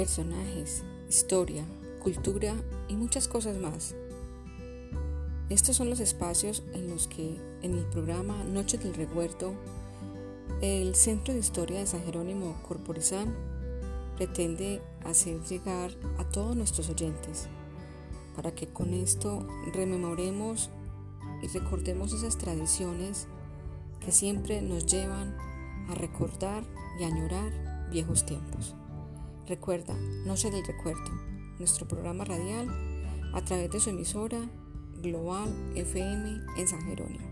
personajes, historia, cultura y muchas cosas más. Estos son los espacios en los que en el programa Noches del Recuerdo, el Centro de Historia de San Jerónimo Corporizán pretende hacer llegar a todos nuestros oyentes para que con esto rememoremos y recordemos esas tradiciones que siempre nos llevan a recordar y añorar viejos tiempos. Recuerda, Noche del Recuerdo, nuestro programa radial a través de su emisora Global FM en San Jerónimo.